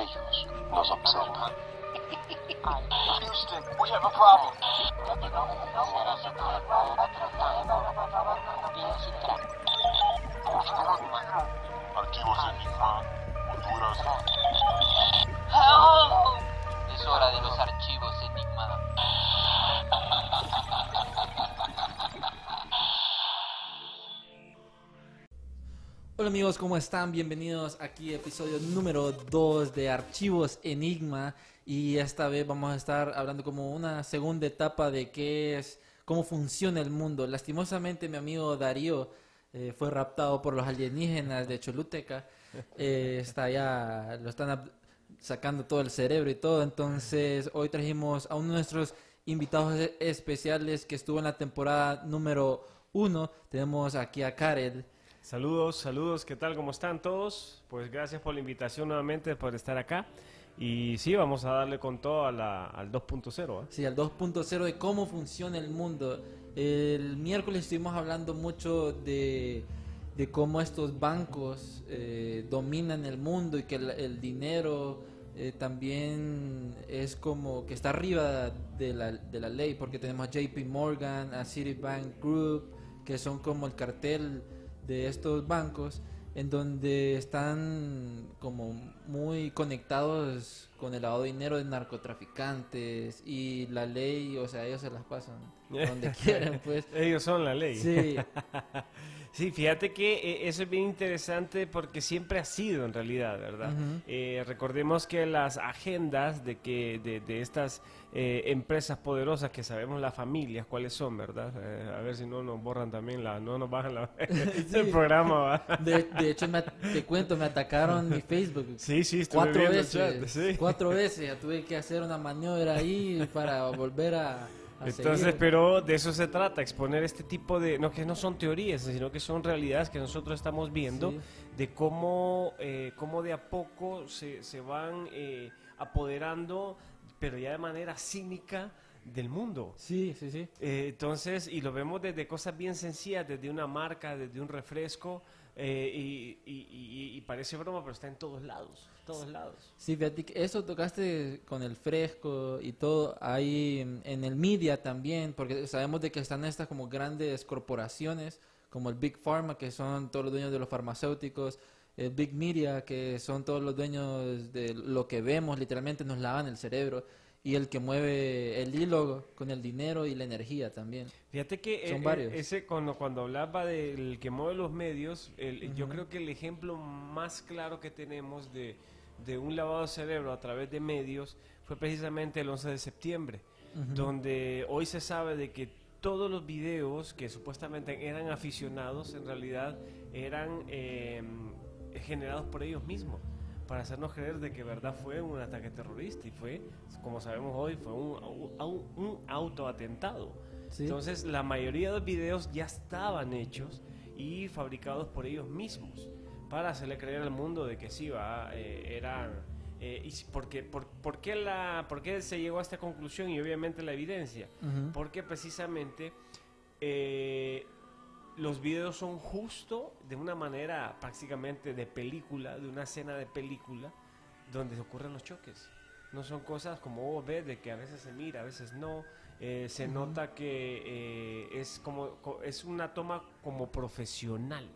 Ellos nos observan. Houston, we have a problem. Archivos Enigma, Honduras. Es hora de los archivos Enigma. Hola amigos, ¿cómo están? Bienvenidos aquí a episodio número 2 de Archivos Enigma y esta vez vamos a estar hablando como una segunda etapa de qué es, cómo funciona el mundo. Lastimosamente mi amigo Darío eh, fue raptado por los alienígenas de Choluteca, Eh, está ya, lo están sacando todo el cerebro y todo, entonces hoy trajimos a uno de nuestros invitados e- especiales que estuvo en la temporada número 1, tenemos aquí a Karel. Saludos, saludos, ¿qué tal? ¿Cómo están todos? Pues gracias por la invitación nuevamente, por estar acá. Y sí, vamos a darle con todo a la- al 2.0. ¿eh? Sí, al 2.0 de cómo funciona el mundo. El miércoles estuvimos hablando mucho de, de cómo estos bancos eh, dominan el mundo y que el, el dinero eh, también es como que está arriba de la, de la ley, porque tenemos a JP Morgan, a Citibank Group, que son como el cartel de estos bancos en donde están como muy conectados con el lavado de dinero de narcotraficantes y la ley, o sea, ellos se las pasan donde quieren, pues. Ellos son la ley. Sí, Sí, fíjate que eh, eso es bien interesante porque siempre ha sido en realidad, ¿verdad? Eh, recordemos que las agendas de que de, de estas eh, empresas poderosas que sabemos las familias cuáles son, ¿verdad? Eh, a ver si no nos borran también la, no nos bajan la, el programa, de, de hecho me te cuento, me atacaron mi Facebook. Sí, sí, Cuatro el veces, chat, sí. cuatro veces, ya tuve que hacer una maniobra ahí para volver a Entonces, seguir. pero de eso se trata, exponer este tipo de, no que no son teorías, sino que son realidades que nosotros estamos viendo, Sí. de cómo, eh, cómo de a poco se, se van eh, apoderando, pero ya de manera cínica, del mundo. Sí, sí, sí. Eh, entonces, y lo vemos desde cosas bien sencillas, desde una marca, desde un refresco, eh, y, y- y- y parece broma, pero está en todos lados, todos lados. Sí, fíjate que eso tocaste con el fresco y todo, ahí en- el media también, porque sabemos de que están estas como grandes corporaciones, como el Big Pharma, que son todos los dueños de los farmacéuticos, el Big Media, que son todos los dueños de lo que vemos, literalmente nos lavan el cerebro, y el que mueve el hilo con el dinero y la energía también. Fíjate que Son eh, varios. eh, ese cuando, cuando hablaba del que mueve los medios, el- yo Ujú. creo que el ejemplo más claro que tenemos de, de un lavado de cerebro a través de medios fue precisamente el 11 de septiembre, donde hoy se sabe de que todos los videos que supuestamente eran aficionados en realidad eran eh, generados por ellos mismos para hacernos creer de que verdad fue un ataque terrorista y fue, como sabemos hoy, fue un, au- un autoatentado. Sí. Entonces, la mayoría de los videos ya estaban hechos y fabricados por ellos mismos para hacerle creer al mundo de que sí, va, eh, eran... eh, y porque, por, por qué la, ¿Por qué se llegó a esta conclusión? Y obviamente la evidencia. Porque precisamente eh, los videos son justo de una manera prácticamente de película, de una escena de película, donde ocurren los choques. No son cosas como vos ves, de que a veces se mira, a veces no. Eh, se nota que es como co- es una toma como profesional.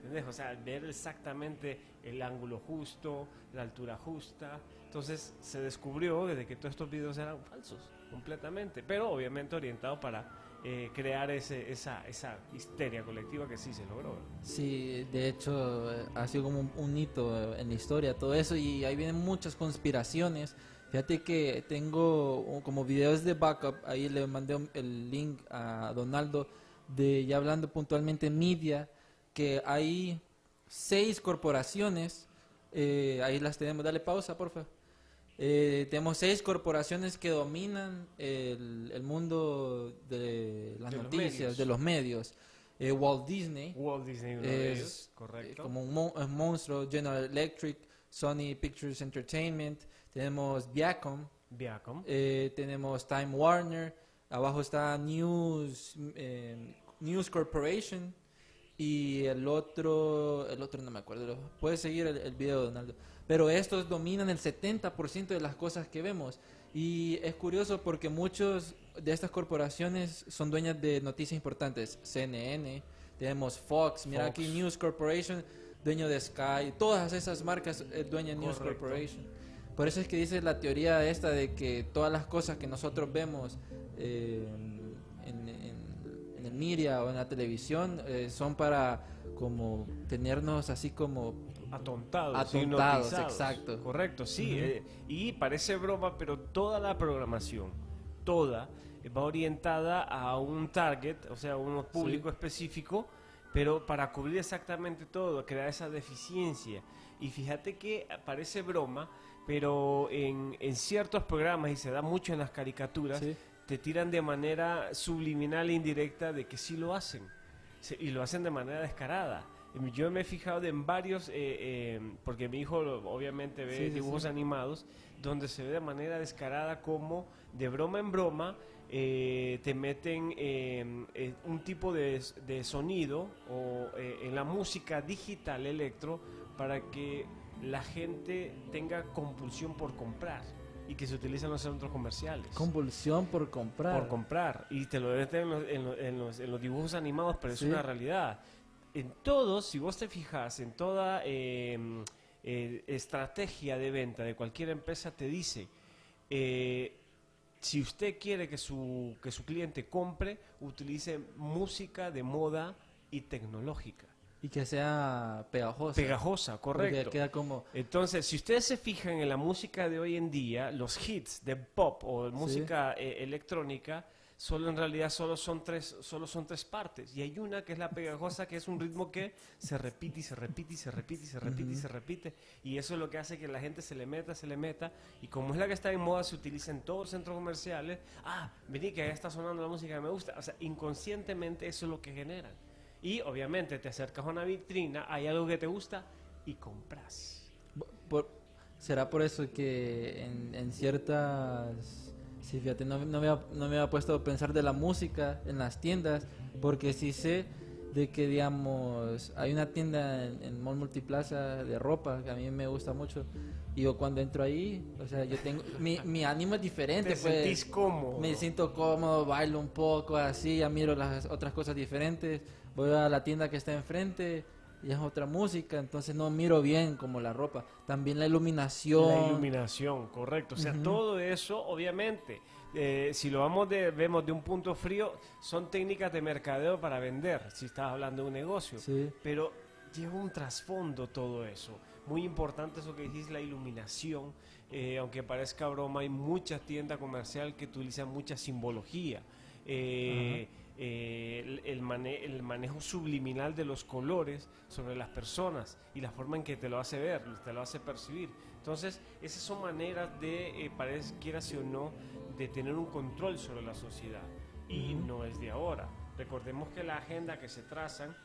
¿Entendés? O sea, ver exactamente el ángulo justo, la altura justa. Entonces se descubrió desde que todos estos videos eran falsos, completamente. Pero obviamente orientado para eh, crear ese, esa, esa histeria colectiva que sí se logró. Sí, de hecho ha sido como un, hito en la historia todo eso y ahí vienen muchas conspiraciones. Fíjate que tengo uh, como videos de backup, ahí le mandé el link a Donaldo de ya hablando puntualmente media, que hay seis corporaciones Eh, ahí las tenemos. Dale pausa, porfa. Eh, tenemos seis corporaciones que dominan el, el mundo de las De noticias, de los medios. Eh, Walt Disney Walt Disney uno de es ellos, eh, correcto. como un, mo- un monstruo. General Electric, Sony Pictures Entertainment. Tenemos Viacom. Viacom. Tenemos Time Warner, abajo está News, News Corporation y el otro, el otro no me acuerdo, puedes seguir el, el video, Donaldo. Pero estos dominan el 70% de las cosas que vemos. Y es curioso porque muchos de estas corporaciones son dueñas de noticias importantes. CNN, tenemos Fox, mira Fox. aquí News Corporation, dueño de Sky, todas esas marcas eh, dueña de News. Corporation. Por eso es que dice la teoría esta de que todas las cosas que nosotros vemos eh, en, media o en la televisión eh, son para como tenernos así como Atontados, Atontados, exacto. Correcto, sí. eh, y parece broma, pero toda la programación, toda, eh, va orientada a un target, o sea, a un público específico, pero para cubrir exactamente todo, crear esa deficiencia. Y fíjate que parece broma, pero en, en ciertos programas, y se da mucho en las caricaturas, Sí. Te tiran de manera subliminal e indirecta de que sí lo hacen. Se- y lo hacen de manera descarada. Em, Yo me he fijado en varios, eh, eh, porque mi hijo obviamente ve Sí, dibujos sí. animados, donde se ve de manera descarada como de broma en broma eh, te meten eh, eh, un tipo de, de sonido o eh, en la música digital electro para que la gente tenga compulsión por comprar y que se utiliza en los centros comerciales convulsión por comprar. por comprar y te lo meten en los, en los- en los- en los dibujos animados, pero Sí. es una realidad. En todos, si vos te fijas, en toda eh, eh, estrategia de venta de cualquier empresa, te dice, eh, si usted quiere que su, que su cliente compre, utilice música de moda y tecnológica. Y que sea pegajosa. Pegajosa, correcto. queda como Entonces, si ustedes se fijan en la música de hoy en día, los hits de pop o de música eh, electrónica, solo en realidad solo son tres, solo son tres partes. Y hay una que es la pegajosa, que es un ritmo que se repite y se repite y se repite y se repite y se repite. Y eso es lo que hace que la gente se le meta, se le meta. Y como es la que está en moda, se utiliza en todos los centros comerciales. Ah, vení que ya está sonando la música que me gusta. O sea, inconscientemente eso es lo que generan. Y obviamente te acercas a una vitrina, hay algo que te gusta y compras. Por- ¿Será por eso que en, en ciertas... Sí, fíjate, no, no me había, no me había puesto a pensar de la música en las tiendas, porque sí sé de que, digamos, hay una tienda en, en Mall Multiplaza de ropa que a mí me gusta mucho, y yo cuando entro ahí, o sea, yo tengo... Mi, mi ánimo es diferente, Te pues. sentís cómodo. Me siento cómodo, bailo un poco, así, ya miro las otras cosas diferentes, voy a la tienda que está enfrente y es otra música, entonces no miro bien como la ropa. También la iluminación. La iluminación, correcto. O sea, todo eso, obviamente, eh, si lo vamos de, vemos de un punto frío, son técnicas de mercadeo para vender, si estás hablando de un negocio. Sí. Pero lleva un trasfondo todo eso. Muy importante eso que dijiste, la iluminación. Eh, aunque parezca broma, hay muchas tiendas comerciales que utilizan mucha simbología. Eh, eh, el, el mane- el manejo subliminal de los colores sobre las personas y la forma en que te lo hace ver, te lo hace percibir. Entonces, esas son maneras de, eh, parece, quieras o no, de tener un control sobre la sociedad. Y no es de ahora. Recordemos que la agenda que se trazan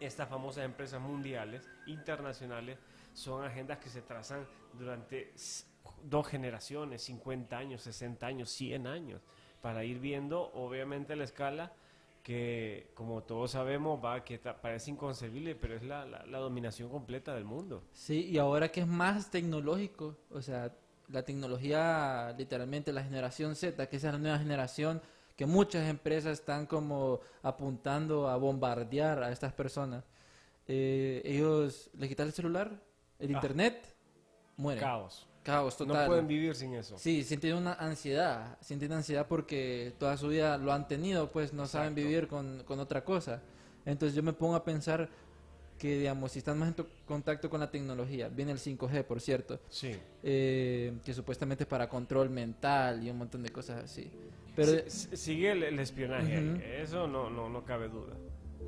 estas famosas empresas mundiales, internacionales, son agendas que se trazan durante dos generaciones, 50 años, 60 años, 100 años, para ir viendo, obviamente, la escala que, como todos sabemos, va que parece inconcebible, pero es la, la- la dominación completa del mundo. Sí, y ahora que es más tecnológico, o sea, la tecnología, literalmente la generación Z, que esa es la nueva generación, que muchas empresas están como apuntando a bombardear a estas personas. Eh, ellos les quitan el celular, el Ah. internet, mueren. Caos. Caos total. No pueden vivir sin eso. Sí, sienten una ansiedad, sienten ansiedad porque toda su vida lo han tenido, pues no saben Exacto. vivir con, con otra cosa. Entonces yo me pongo a pensar que, digamos, si están más en to- contacto con la tecnología, viene el 5G, por cierto, Sí. eh, que supuestamente es para control mental y un montón de cosas así. Pero Si- si- sigue el, el espionaje ahí, Ujú. eso no, no, no cabe duda.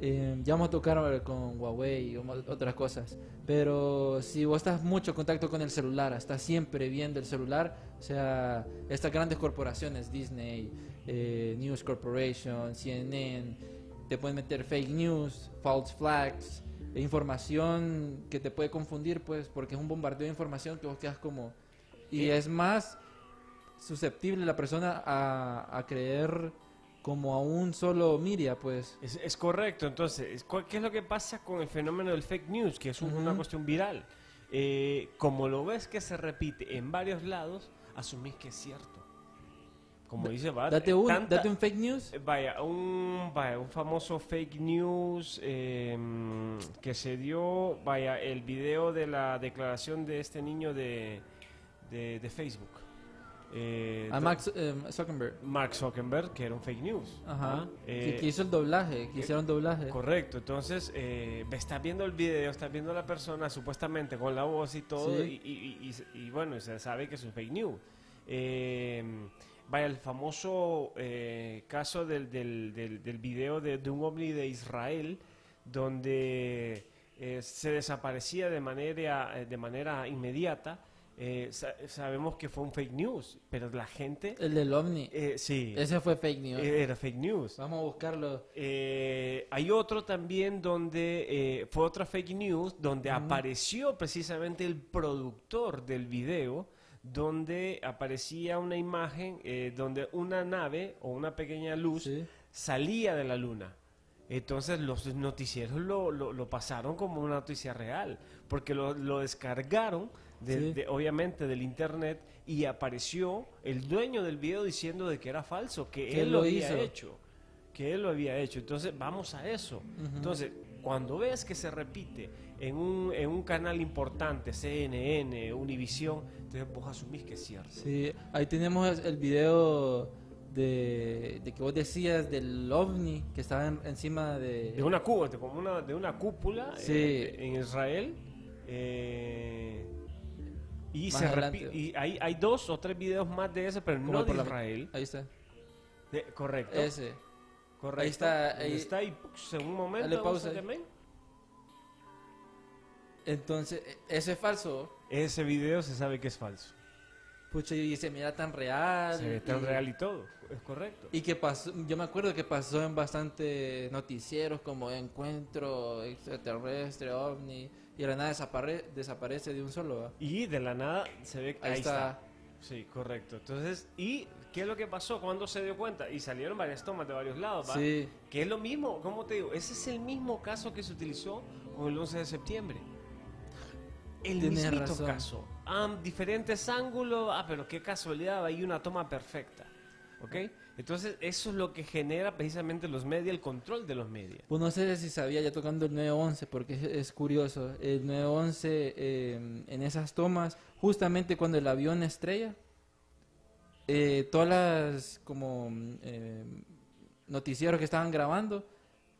Eh, ya vamos a tocar con Huawei y otras cosas. Pero si vos estás mucho en contacto con el celular, estás siempre viendo el celular, o sea, estas grandes corporaciones, Disney, eh, News Corporation, CNN, te pueden meter fake news, false flags, e información que te puede confundir, pues, porque es un bombardeo de información que vos quedas como... Y es más susceptible la persona a, a creer como a un solo media, pues. Es, es correcto, entonces, ¿cu- ¿qué es lo que pasa con el fenómeno del fake news? Que es un- una Ujú. cuestión viral. Eh, como lo ves que se repite en varios lados, asumís que es cierto. Como dice, va, Date eh, un, tanta- date un fake news. eh, Vaya, un, vaya, un famoso fake news eh, que se dio, vaya, el video de la declaración de este niño de, de, de Facebook. Eh, A Max eh, Zuckerberg. Mark Zuckerberg, que era un fake news. Ajá. ¿ah? que, Eh, que hizo el doblaje, que hicieron doblaje. Correcto, entonces eh, estás viendo el video, estás viendo a la persona supuestamente con la voz y todo, Sí. y, y- y- y bueno, y se sabe que es un fake news. Eh, vaya, el famoso eh, caso del, del, del, del video de, de un ovni de Israel, donde eh, se desaparecía de manera, eh, de manera inmediata. Eh, sa- sabemos que fue un fake news, pero la gente... El del OVNI. eh, sí, Ese fue fake news. eh, era fake news. Vamos a buscarlo. Eh, hay otro también donde eh, fue otra fake news donde apareció precisamente el productor del video donde aparecía una imagen eh, donde una nave o una pequeña luz Sí. salía de la luna. Entonces los noticieros lo, lo- lo pasaron como una noticia real, porque lo, lo descargaron, de- Sí. de- obviamente, del internet y apareció el dueño del video diciendo de que era falso, que Que él lo había hizo. hecho, que él lo había hecho. Entonces vamos a eso. Entonces, cuando ves que se repite en un, en un canal importante, CNN, Univisión, entonces vos asumís que es cierto. Sí, ahí tenemos el video de, de que vos decías del ovni que estaba en- encima de... De una cúpula, de como una, de una cúpula Sí. eh, en Israel. eh, y Más se adelante. y hay, hay dos o tres videos más de ese, pero no de por la- Israel. Ahí está. De- correcto. Ese. correcto. ahí está, ahí- está y pux, en un momento. Dale pausa. Entonces, e- ese es falso. Ese video se sabe que es falso. Pucha, y se mira tan real. Se ve tan y- real y todo. Es correcto. Y que pasó, yo me acuerdo que pasó en bastantes noticieros como encuentro extraterrestre, ovni, y de la nada desapare- desaparece de un solo. Y de la nada se ve que Ahí ahí, está. está. Sí, correcto. Entonces, ¿y qué es lo que pasó? cuando se dio cuenta? Y salieron varias tomas de varios lados. Sí. Que es lo mismo, ¿cómo te digo? Ese es el mismo caso que se utilizó con el 11 de septiembre. El Tienes mismito razón. caso. Ah, diferentes ángulos, ah, pero qué casualidad, hay una toma perfecta. ¿Ok? Entonces, eso es lo que genera precisamente los medios, el control de los medios. Pues no sé si sabía ya tocando el 911, porque es, es curioso. El 911 eh, en esas tomas, justamente cuando el avión estrella, eh, todas las como eh, noticieros que estaban grabando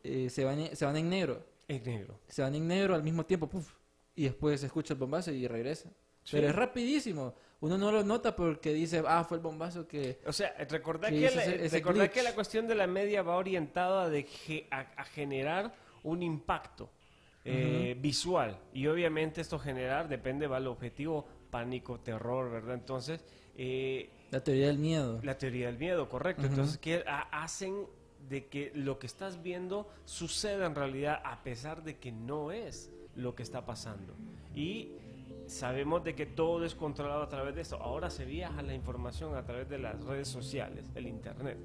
eh, se, van, en- se van en negro. Es negro. Se van en negro al mismo tiempo, puf, y después se escucha el bombazo y regresa. Sí. Pero es rapidísimo. Uno no lo nota porque dice, ah, fue el bombazo que... O sea, recordar, Que que, la, ese- ese que la cuestión de la media va orientada de ge- a, a generar un impacto eh, visual. Y obviamente esto generar, depende, va al objetivo, pánico, terror, ¿verdad? Entonces, eh, La teoría del miedo. la teoría del miedo, correcto. Entonces, que ha- hacen de que lo que estás viendo suceda en realidad a pesar de que no es lo que está pasando. Y sabemos de que todo es controlado a través de esto. Ahora se viaja la información a través de las redes sociales, el internet,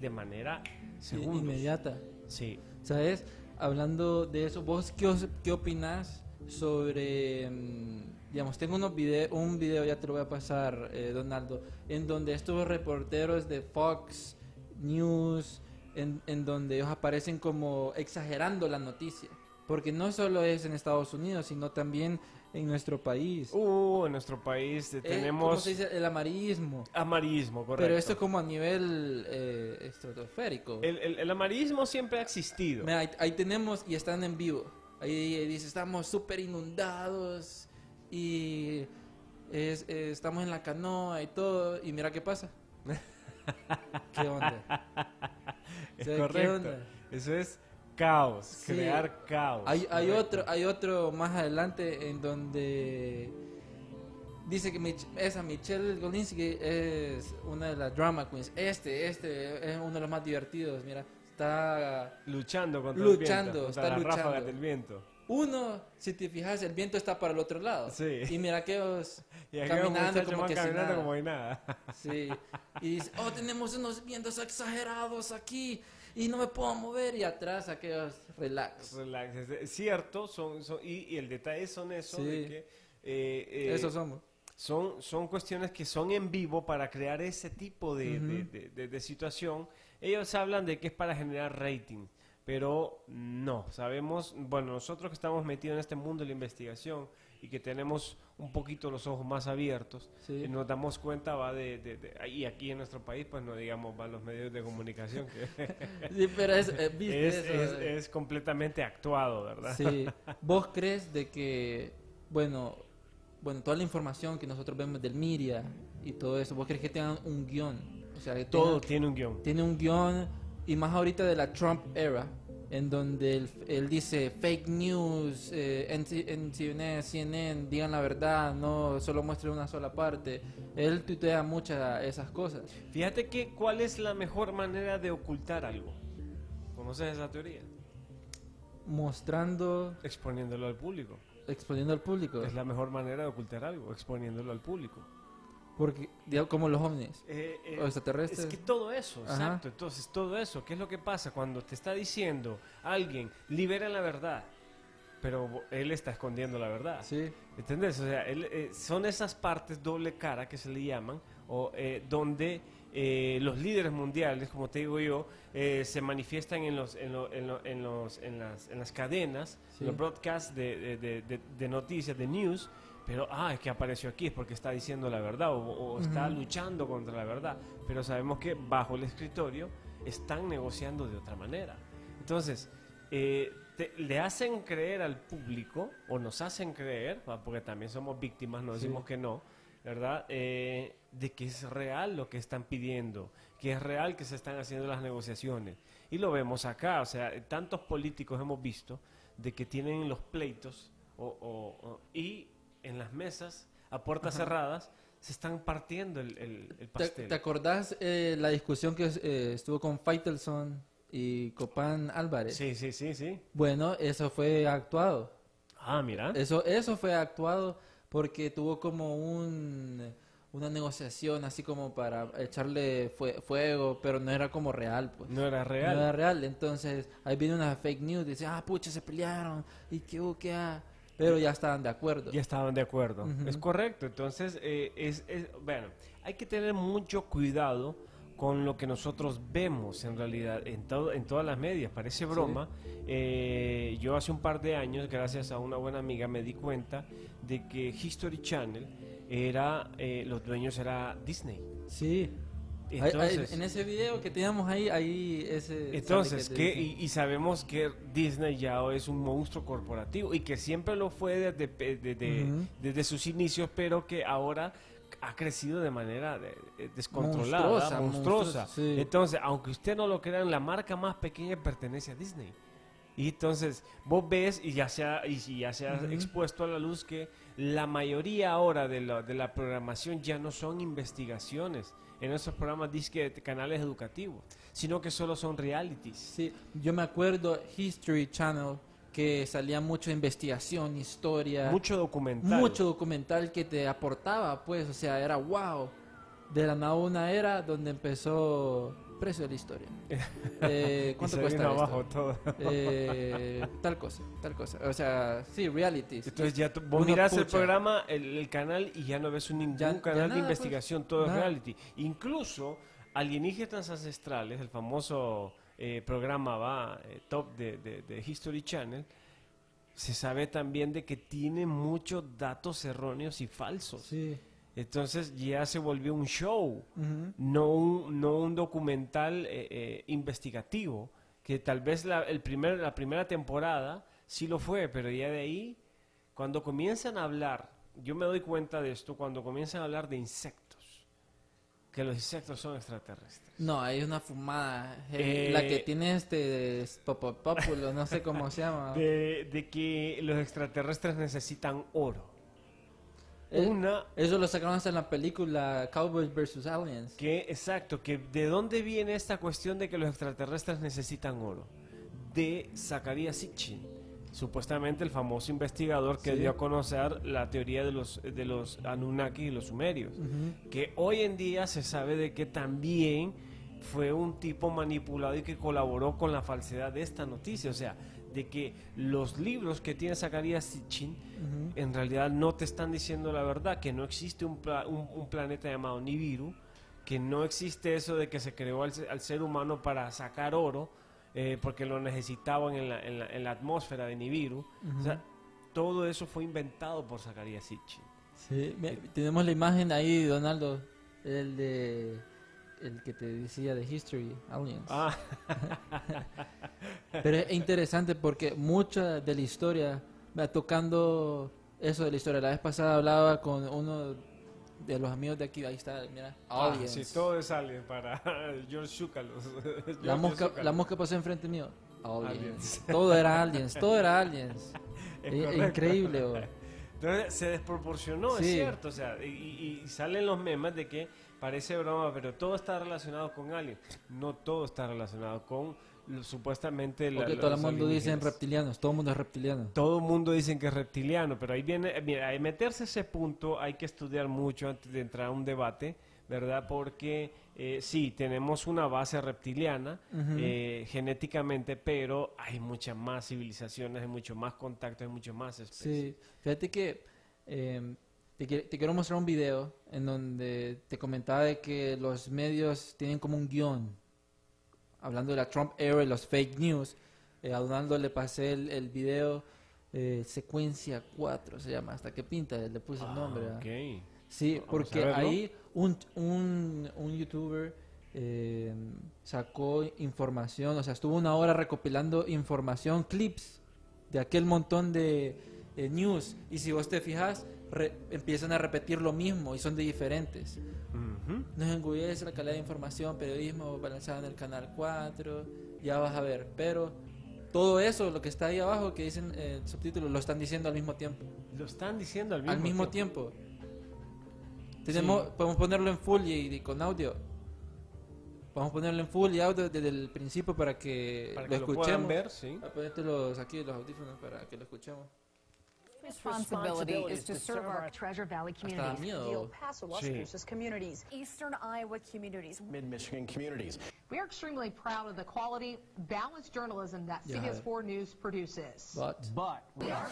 de manera segundos. Inmediata. Sí. ¿Sabes? Hablando de eso, ¿vos qué, os- qué opinás sobre, mm, digamos, tengo unos vide- un video, ya te lo voy a pasar, eh, Donaldo, en donde estos reporteros de Fox News, en, en donde ellos aparecen como exagerando la noticia, porque no solo es en Estados Unidos, sino también en nuestro país. Uh, en nuestro país eh, Eh, ¿cómo tenemos se dice? El amarillismo. amarillismo, correcto. Pero esto como a nivel eh, estratosférico. el, el- el amarillismo siempre ha existido. Mira, ahí, ahí tenemos y están en vivo. Ahí dice, estamos súper inundados y es- eh, estamos en la canoa y todo. Y mira qué pasa. ¿Qué onda? Es O sea, ¿qué correcto. onda? Eso es caos, Sí. crear caos. Hay, hay otro, hay otro más adelante en donde dice que Mich- esa Michelle Golinsky es una de las drama queens. Este, este es uno de los más divertidos. Mira, está luchando contra Luchando, el viento, contra está las luchando. ráfagas del viento. uno. Si te fijas, el viento está para el otro lado. Sí. Y mira que os Y aquellos caminando como que sin caminando nada. como hay nada. Sí. Y dice, oh, tenemos unos vientos exagerados aquí y no me puedo mover. Y atrás aquellos relax. Relax, es- cierto, son, son- y, y el detalle son eso, Sí. de que eh, eh, Eso somos. son, son cuestiones que son en vivo para crear ese tipo de- de situación. Ellos hablan de que es para generar rating, pero no, sabemos, bueno, nosotros que estamos metidos en este mundo de la investigación y que tenemos un poquito los ojos más abiertos, Sí. eh, nos damos cuenta, va de, de- de- y aquí en nuestro país, pues no digamos, van los medios de comunicación, que Sí, pero es, eh, ¿viste es, eso? es- es completamente actuado, ¿verdad? Sí. ¿Vos crees de que, bueno, bueno, toda la información que nosotros vemos del media y todo eso, ¿vos crees que tengan un guion? O sea, que Todo tengan- tiene un guion. tiene un guion y más ahorita de la Trump era en donde él, él dice fake news eh, en CNN, digan la verdad no solo muestren una sola parte él tuitea muchas esas cosas Fíjate que cuál es la mejor manera de ocultar algo. ¿Conoces esa teoría? mostrando Exponiéndolo al público. exponiendo al público Es la mejor manera de ocultar algo, exponiéndolo al público. porque como los ovnis Eh, eh, o extraterrestres Es que todo eso, Ajá. exacto. Entonces, todo eso, ¿qué es lo que pasa cuando te está diciendo alguien, libera la verdad, pero él está escondiendo la verdad? sí ¿Entendés? O sea, él, eh, son esas partes doble cara que se le llaman, o eh, donde eh, los líderes mundiales, como te digo yo, eh, se manifiestan en los, en, lo- en, lo- en los, en las, en las cadenas, Sí. los broadcasts de, de- de- de- de noticias, de news, pero, ah, es que apareció aquí, es porque está diciendo la verdad, o, o está luchando contra la verdad, pero sabemos que bajo el escritorio están negociando de otra manera. Entonces, eh, te- le hacen creer al público, o nos hacen creer, ah, porque también somos víctimas, no Sí. decimos que no, ¿verdad? Eh, de que es real lo que están pidiendo, que es real que se están haciendo las negociaciones. Y lo vemos acá, o sea, tantos políticos hemos visto de que tienen los pleitos o, o- o- y en las mesas, a puertas Ajá. cerradas, se están partiendo el, el- el ¿Te, pastel. te acordás eh, la discusión que eh, estuvo con Faitelson y Copán Álvarez Sí, sí, sí, sí. bueno eso fue actuado Ah, mira. Eso, eso fue actuado porque tuvo como un, una negociación así como para echarle fue- fuego, pero no era como real, pues. No era real. No era real. Entonces, ahí viene una fake news, dice, ah, pucha, se pelearon, y qué hubo, qué ah. Pero ya estaban de acuerdo. Ya estaban de acuerdo. Ujú. Es correcto. Entonces, eh, es, es- bueno, hay que tener mucho cuidado con lo que nosotros vemos en realidad en, todo, en todas las medias. Parece broma. Eh, yo hace un par de años, gracias a una buena amiga, me di cuenta de que History Channel era, eh, los dueños era Disney. Sí. Entonces, en ese video que teníamos ahí, ahí ese... Entonces, que, y, sabemos que Disney ya es un monstruo corporativo y que siempre lo fue desde, sus inicios, pero que ahora ha crecido de manera de- eh, descontrolada, Monstruosa, monstruosa. monstruosa, sí. Entonces, aunque usted no lo crea, la marca más pequeña pertenece a Disney. Y entonces vos ves y ya se ha, y ya se ha expuesto a la luz que la mayoría ahora de la, de la programación ya no son investigaciones en esos programas disque de canales educativos, sino que solo son realities. Sí, yo me acuerdo History Channel que salía mucho investigación, historia, Mucho documental. mucho documental que te aportaba, pues, o sea, era wow. De la nada una era donde empezó precio de la historia. Eh, Y ¿Cuánto se cuesta vino esto? abajo todo. Eh, tal cosa, tal cosa. O sea, sí, realities. Entonces ya tú- vos Uno mirás el pucha. programa, el, el canal y ya no ves un, ningún Ya- ya canal de pues, investigación, todo es reality. Incluso Alienígenas Ancestrales, el famoso eh, programa va eh, top de, de- de History Channel, se sabe también de que tiene muchos datos erróneos y falsos. Sí. Entonces ya se volvió un show. No un, no un documental eh, eh, investigativo, que tal vez la, el primer, la primera temporada sí lo fue, pero ya de ahí, cuando comienzan a hablar, yo me doy cuenta de esto, cuando comienzan a hablar de insectos, que los insectos son extraterrestres. No, hay una fumada. Eh, la que tiene este popopópulo, no sé cómo se llama. De, de que los extraterrestres necesitan oro. Eh, Una Eso lo sacaron hasta en la película Cowboys vs. Aliens. que, exacto, que de dónde viene esta cuestión de que los extraterrestres necesitan oro. De Zacharias Sitchin, supuestamente el famoso investigador que Sí. dio a conocer la teoría de los, de los Anunnaki y los sumerios. Que hoy en día se sabe de que también fue un tipo manipulado y que colaboró con la falsedad de esta noticia. O sea, de que los libros que tiene Zacarías Sitchin en realidad no te están diciendo la verdad, que no existe un, pla- un- un planeta llamado Nibiru, que no existe eso de que se creó al, se- al ser humano para sacar oro, eh, porque lo necesitaban en la, en la- en la atmósfera de Nibiru. O sea, todo eso fue inventado por Zacarías Sitchin. Sí, tenemos la imagen ahí, Donaldo, el de el que te decía de History Aliens. Ah, Pero es interesante porque mucha de la historia va tocando eso de la historia. La vez pasada hablaba con uno de los amigos de aquí, ahí está, mira, Ah, Aliens. sí, todo es alien para George Shúcalos. la mosca, la mosca pasó enfrente mío. Aliens. Aliens. Todo era aliens, todo era aliens. Es Eh, correcto. increíble, bro. Entonces se desproporcionó, es Sí. cierto. O sea, y- y salen los memes de que parece broma, pero todo está relacionado con aliens. No todo está relacionado con lo- supuestamente la- Porque todo el mundo dice alienígenas. reptilianos, todo el mundo es reptiliano. Todo el mundo dicen que es reptiliano, pero ahí viene, mira, al meterse ese punto hay que estudiar mucho antes de entrar a un debate, ¿verdad? Porque eh, sí, tenemos una base reptiliana eh, genéticamente, pero hay muchas más civilizaciones, hay mucho más contacto, hay mucho más especies. Sí, fíjate que eh, te, te quiero mostrar un video en donde te comentaba de que los medios tienen como un guion, hablando de la Trump era y los fake news. Eh, a Donaldo le pasé el, el video, eh, secuencia 4 se llama, hasta que pinta, le puse el nombre. Ah, ¿verdad? ok. Sí, porque ahí un, un, un youtuber eh, sacó información, o sea, estuvo una hora recopilando información, clips de aquel montón de eh, news. Y si vos te fijas, re- empiezan a repetir lo mismo y son de diferentes. Ujú. Nos engullece la calidad de información, periodismo balanceado en el canal 4, ya vas a ver. Pero todo eso, lo que está ahí abajo, que dicen eh, el subtítulo, lo están diciendo al mismo tiempo Lo están diciendo al mismo, al mismo tiempo. Tenemos, podemos ponerlo en full y, y con audio. Vamos a ponerlo en full y audio desde el principio para que Para lo que lo puedan escuchemos. ver, sí. A ponerte los, aquí los audífonos para que lo escuchemos. Responsibility is to serve our Treasure Valley Hasta da communities. miedo. the El Paso, Las Sí. Cruces communities. Eastern Iowa communities. Mid-Michigan communities. We are extremely proud of the quality, balanced journalism that Yeah. CBS4 News produces. But, But we are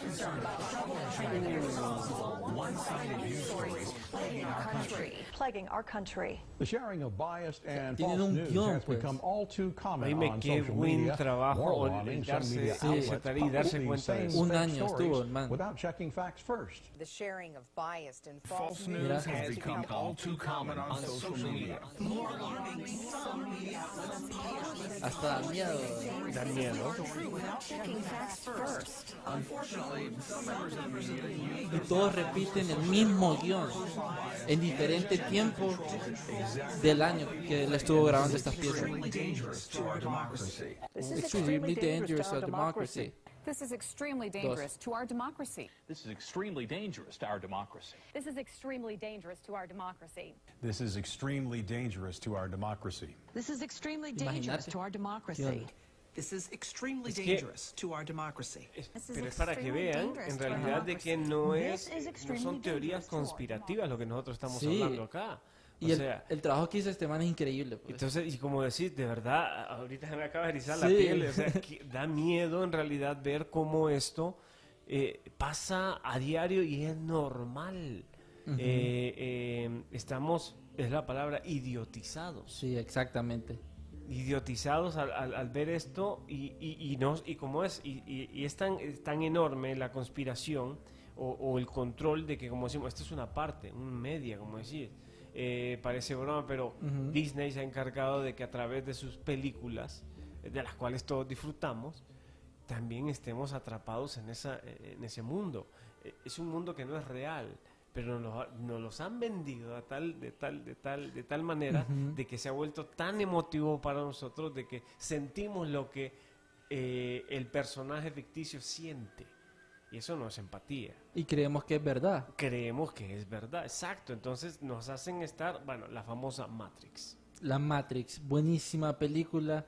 Plaguing our country. The sharing of biased and tienen false un news guion, has pues. become all too common Oíme, on qué social buen media. trabajo More el- alarming, el some darse- media sí, outlets aceptar y publish darse these cuenta de same eso. Un fake año stories estuvo el man. without checking facts first. The sharing of biased and false Mira. has become all too common on social media. hasta da miedo. Da miedo. Y todos repiten el mismo guion en diferente tiempo del año que él estuvo grabando estas piezas. Extremely dangerous to our democracy. This is extremely dangerous to our democracy. This is extremely dangerous to our democracy. This is extremely dangerous to our democracy. This is extremely dangerous to our democracy. This is extremely dangerous to our democracy. This is extremely Es que- to our democracy. This is pero es para que extremely vean dangerous en to our realidad de que democracy. no es no son teorías dangerous to our conspirativas lo que nosotros estamos Sí. hablando acá. O el, sea, el trabajo que hizo este man es increíble. pues. entonces, y como decís, de verdad, ahorita se me acaba de erizar la piel, o sea, que da miedo en realidad ver cómo esto eh, pasa a diario y es normal. Eh, eh, estamos, es la palabra, idiotizados. Sí, exactamente. idiotizados al, al- al ver esto y, y, y no, y como es, y, y- y es, tan, es tan enorme la conspiración o, o el control de que, como decimos, esto es una parte, un media, como decís. Eh, parece broma, pero. Disney se ha encargado de que a través de sus películas, de las cuales todos disfrutamos, también estemos atrapados en, esa, en ese mundo. Eh, Es un mundo que no es real. pero nos, nos los han vendido a tal, de tal, de tal, de tal manera de que se ha vuelto tan emotivo para nosotros de que sentimos lo que eh, el personaje ficticio siente. Y eso no es empatía. Y creemos que es verdad. Creemos que es verdad, exacto. Entonces nos hacen estar, bueno, la famosa Matrix. La Matrix, buenísima película.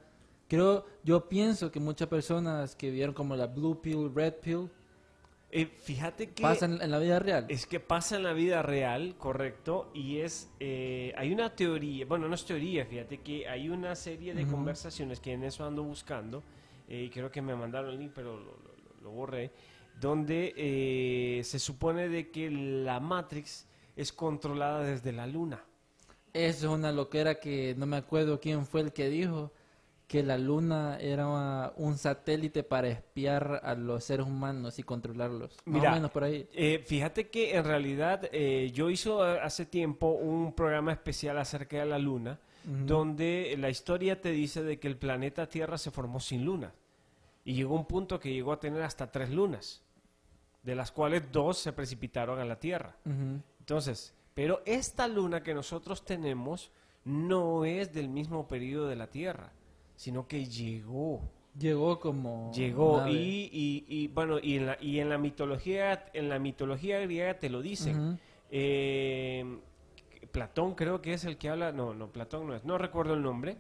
Creo, yo pienso que muchas personas que vieron como la Blue Pill, Red Pill, Eh, fíjate que... pasan en la vida real. Es que pasa en la vida real, correcto, y es, eh, hay una teoría, bueno, no es teoría, fíjate que hay una serie de Ujú. conversaciones que en eso ando buscando, eh, creo que me mandaron el link, pero lo, lo- lo borré, donde eh, se supone de que la Matrix es controlada desde la luna. Eso es una loquera que no me acuerdo quién fue el que dijo que la luna era un satélite para espiar a los seres humanos y controlarlos. Más Mira, o menos por ahí. eh, fíjate que en realidad eh, yo hizo hace tiempo un programa especial acerca de la luna, donde la historia te dice de que el planeta Tierra se formó sin luna. Y llegó un punto que llegó a tener hasta tres lunas, de las cuales dos se precipitaron a la Tierra. Entonces, pero esta luna que nosotros tenemos no es del mismo periodo de la Tierra, sino que llegó. Llegó como Llegó y, y, y, bueno y en la y en la mitología en la mitología griega te lo dicen. Eh, Platón creo que es el que habla, no, no Platón no es, no recuerdo el nombre,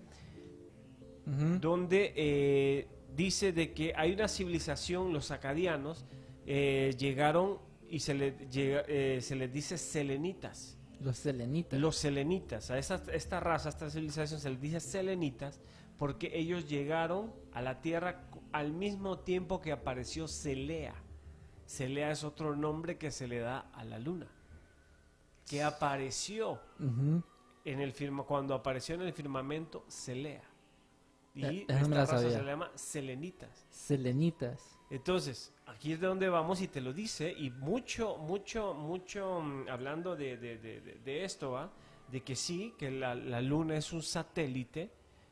donde eh, dice de que hay una civilización, los acadianos eh, llegaron y se le llega- eh, se les dice selenitas. Los selenitas. Los selenitas, a esa, esta raza, a esta civilización se les dice selenitas porque ellos llegaron a la Tierra al mismo tiempo que apareció Celea. Celea es otro nombre que se le da a la Luna, que apareció en el firma, cuando apareció en el firmamento Celea. Y Eh, esta raza se le llama selenitas. Selenitas. Entonces, aquí es de donde vamos y te lo dice, y mucho, mucho, mucho, mm, hablando de, de- de- de- de esto, ¿va? de que sí, que la, la Luna es un satélite,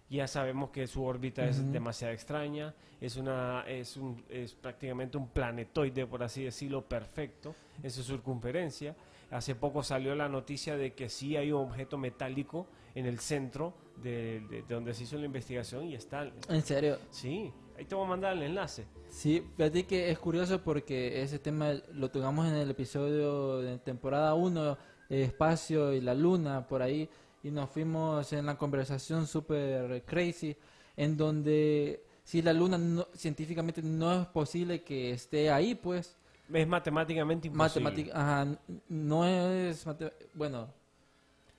ya sabemos que su órbita es demasiado extraña, es, una, es, un, es prácticamente un planetoide, por así decirlo, perfecto en su circunferencia. Hace poco salió la noticia de que sí hay un objeto metálico en el centro de, de- de donde se hizo la investigación y está... ¿En serio? Sí, ahí te voy a mandar el enlace. Sí, fíjate que es curioso porque ese tema lo tocamos en el episodio de temporada 1, espacio y la luna, por ahí, y nos fuimos en la conversación super crazy, en donde si la luna no- científicamente no es posible que esté ahí, pues, Es matemáticamente imposible. matemática, ajá, no es, bueno,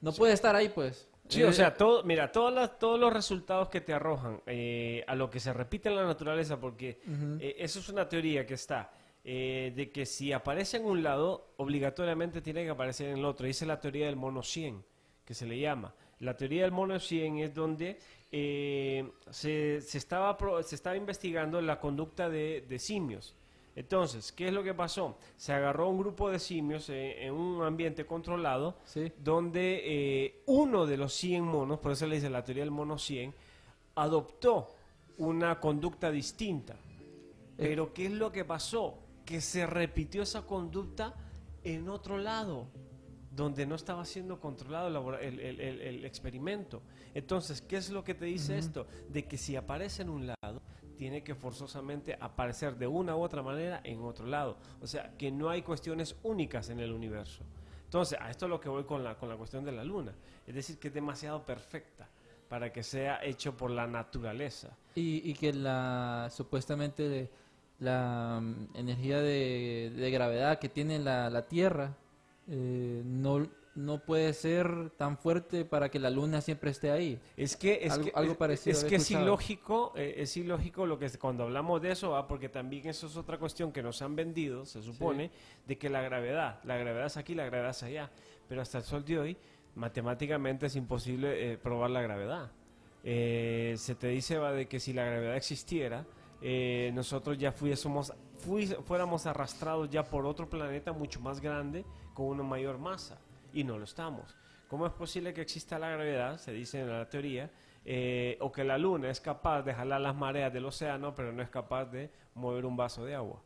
no puede estar ahí, pues. Sí, o Eh, sea, todo, mira, todas las- todos los resultados que te arrojan eh, a lo que se repite en la naturaleza, porque eh, eso es una teoría que está, eh, de que si aparece en un lado, obligatoriamente tiene que aparecer en el otro. Esa es la teoría del mono 100, que se le llama. La teoría del mono 100 es donde eh, se, se estaba pro- se estaba investigando la conducta de, de simios. Entonces, ¿qué es lo que pasó? Se agarró un grupo de simios eh, en un ambiente controlado, Sí. donde eh, uno de los 100 monos, por eso le dice la teoría del mono 100, adoptó una conducta distinta. Pero ¿qué es lo que pasó? Que se repitió esa conducta en otro lado, donde no estaba siendo controlado el, labora- el- el- el- el experimento. Entonces, ¿qué es lo que te dice esto? De que si aparece en un lado, tiene que forzosamente aparecer de una u otra manera en otro lado. O sea, que no hay cuestiones únicas en el universo. Entonces, a esto es lo que voy con la, con la cuestión de la luna. Es decir, que es demasiado perfecta para que sea hecho por la naturaleza. Y, que la supuestamente la mm, energía de, de gravedad que tiene la, la Tierra eh, no, no puede ser tan fuerte para que la Luna siempre esté ahí. Es que es, algo, que, algo parecido. es que es ilógico, eh, es ilógico lo que es, cuando hablamos de eso, ¿va? porque también eso es otra cuestión que nos han vendido, se supone, de que la gravedad, la gravedad es aquí, la gravedad es allá, pero hasta el sol de hoy, matemáticamente es imposible eh, probar la gravedad. Eh, se te dice va, de que si la gravedad existiera, eh, nosotros ya fuésemos, fui- fuéramos arrastrados ya por otro planeta mucho más grande con una mayor masa y no lo estamos. ¿Cómo es posible que exista la gravedad? Se dice en la teoría, eh, o que la luna es capaz de jalar las mareas del océano, pero no es capaz de mover un vaso de agua.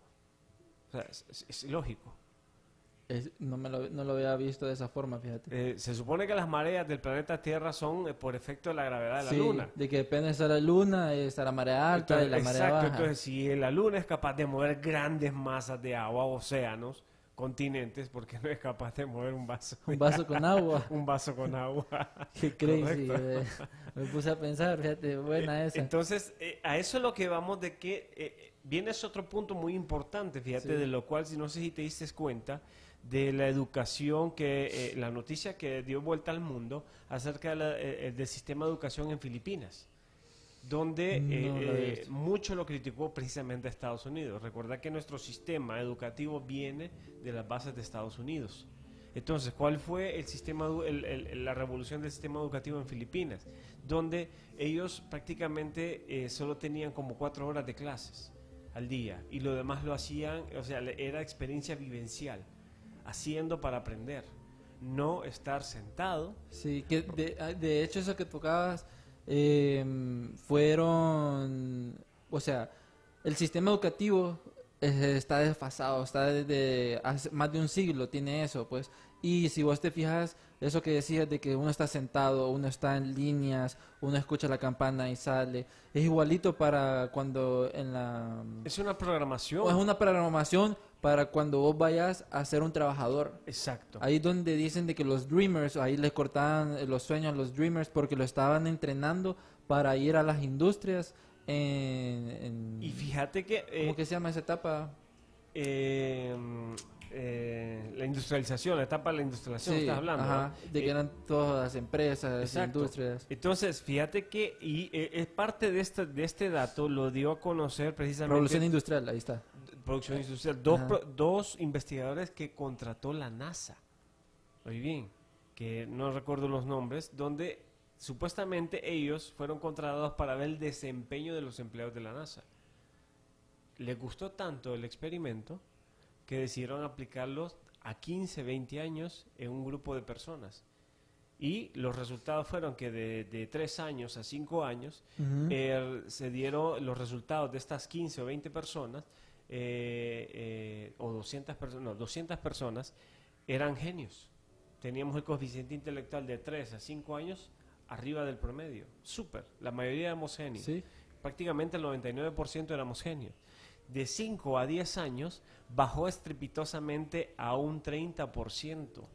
O sea, es, es-. Es- no, me lo, no lo había visto de esa forma, fíjate. Eh, se supone que las mareas del planeta Tierra son eh, por efecto de la gravedad de la Sí, Luna. de que depende de la luna, está la marea alta y la Entonces, marea exacto, baja. entonces si la Luna es capaz de mover grandes masas de agua, océanos, continentes, porque no es capaz de mover un vaso? Un vaso con agua. un vaso con agua. Qué crazy. Eh. Me puse a pensar, fíjate, buena esa. Entonces, eh, a eso es lo que vamos de que eh, viene ese otro punto muy importante, fíjate, Sí. de lo cual, si no sé si te diste cuenta, de la educación que, eh, la noticia que dio vuelta al mundo acerca de la- eh, eh, del sistema de educación en Filipinas, donde No eh, eh, mucho lo criticó precisamente Estados Unidos. Recuerda que nuestro sistema educativo viene de las bases de Estados Unidos. Entonces, ¿cuál fue el sistema, el- el- la revolución del sistema educativo en Filipinas? Donde ellos prácticamente eh, solo tenían como cuatro horas de clases al día y lo demás lo hacían, o sea, era experiencia vivencial, haciendo para aprender, no estar sentado. Sí, que de, ah, de hecho eso que tocabas eh, fueron, o sea, el sistema educativo eh, está desfasado, está desde hace más de un siglo, tiene eso, pues. Y si vos te fijas, eso que decías de que uno está sentado, uno está en líneas, uno escucha la campana y sale, es igualito para cuando en la... Es una programación. o es una programación para cuando vos vayas a ser un trabajador. Exacto. Ahí donde dicen de que los dreamers, ahí les cortaban eh, los sueños a los dreamers porque lo estaban entrenando para ir a las industrias en... en- Y fíjate que... eh, ¿Cómo que se llama esa etapa? eh, eh, la industrialización, la etapa de la industrialización, Sí, estás hablando. ajá, ¿no? de que Eh, eran todas las empresas, Exacto. industrias. Entonces, fíjate que y eh, es parte de este de este dato lo dio a conocer precisamente Revolución industrial, ahí está. producción industrial dos pro- dos investigadores que contrató la NASA. Muy bien, que no recuerdo los nombres, donde supuestamente ellos fueron contratados para ver el desempeño de los empleados de la NASA. Les gustó tanto el experimento que decidieron aplicarlos a 15, 20 años en un grupo de personas. Y los resultados fueron que de, de 3 años a 5 años Ujú. eh, se dieron los resultados de estas 15 o 20 personas, eh, eh, o 200 personas, no, 200 personas, eran genios. Teníamos el coeficiente intelectual de 3 a 5 años arriba del promedio. Súper. La mayoría éramos genios. Sí. Prácticamente el 99% éramos genios. De 5 a 10 años bajó estrepitosamente a un 30%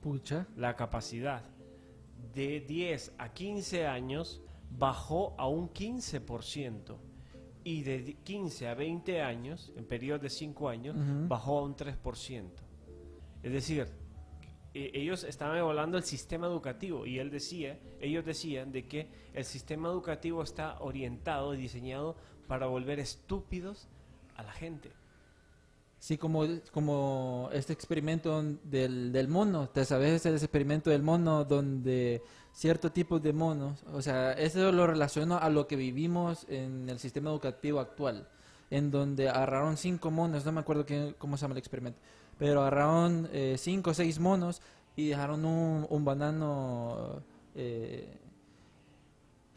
Pucha. la capacidad. De 10 a 15 años bajó a un 15%. Y de di- 15 a 20 años, en periodo de 5 años, bajó a un 3%. Es decir, e- ellos estaban evaluando el sistema educativo y él decía, ellos decían de que el sistema educativo está orientado y diseñado para volver estúpidos a la gente. Sí, como, como este experimento del, del mono. ¿Te sabes ese experimento del mono donde ciertos tipos de monos, o sea, eso lo relaciono a lo que vivimos en el sistema educativo actual, en donde agarraron cinco monos, no me acuerdo qué, cómo se llama el experimento, pero agarraron eh, cinco o seis monos y dejaron un, un banano... eh,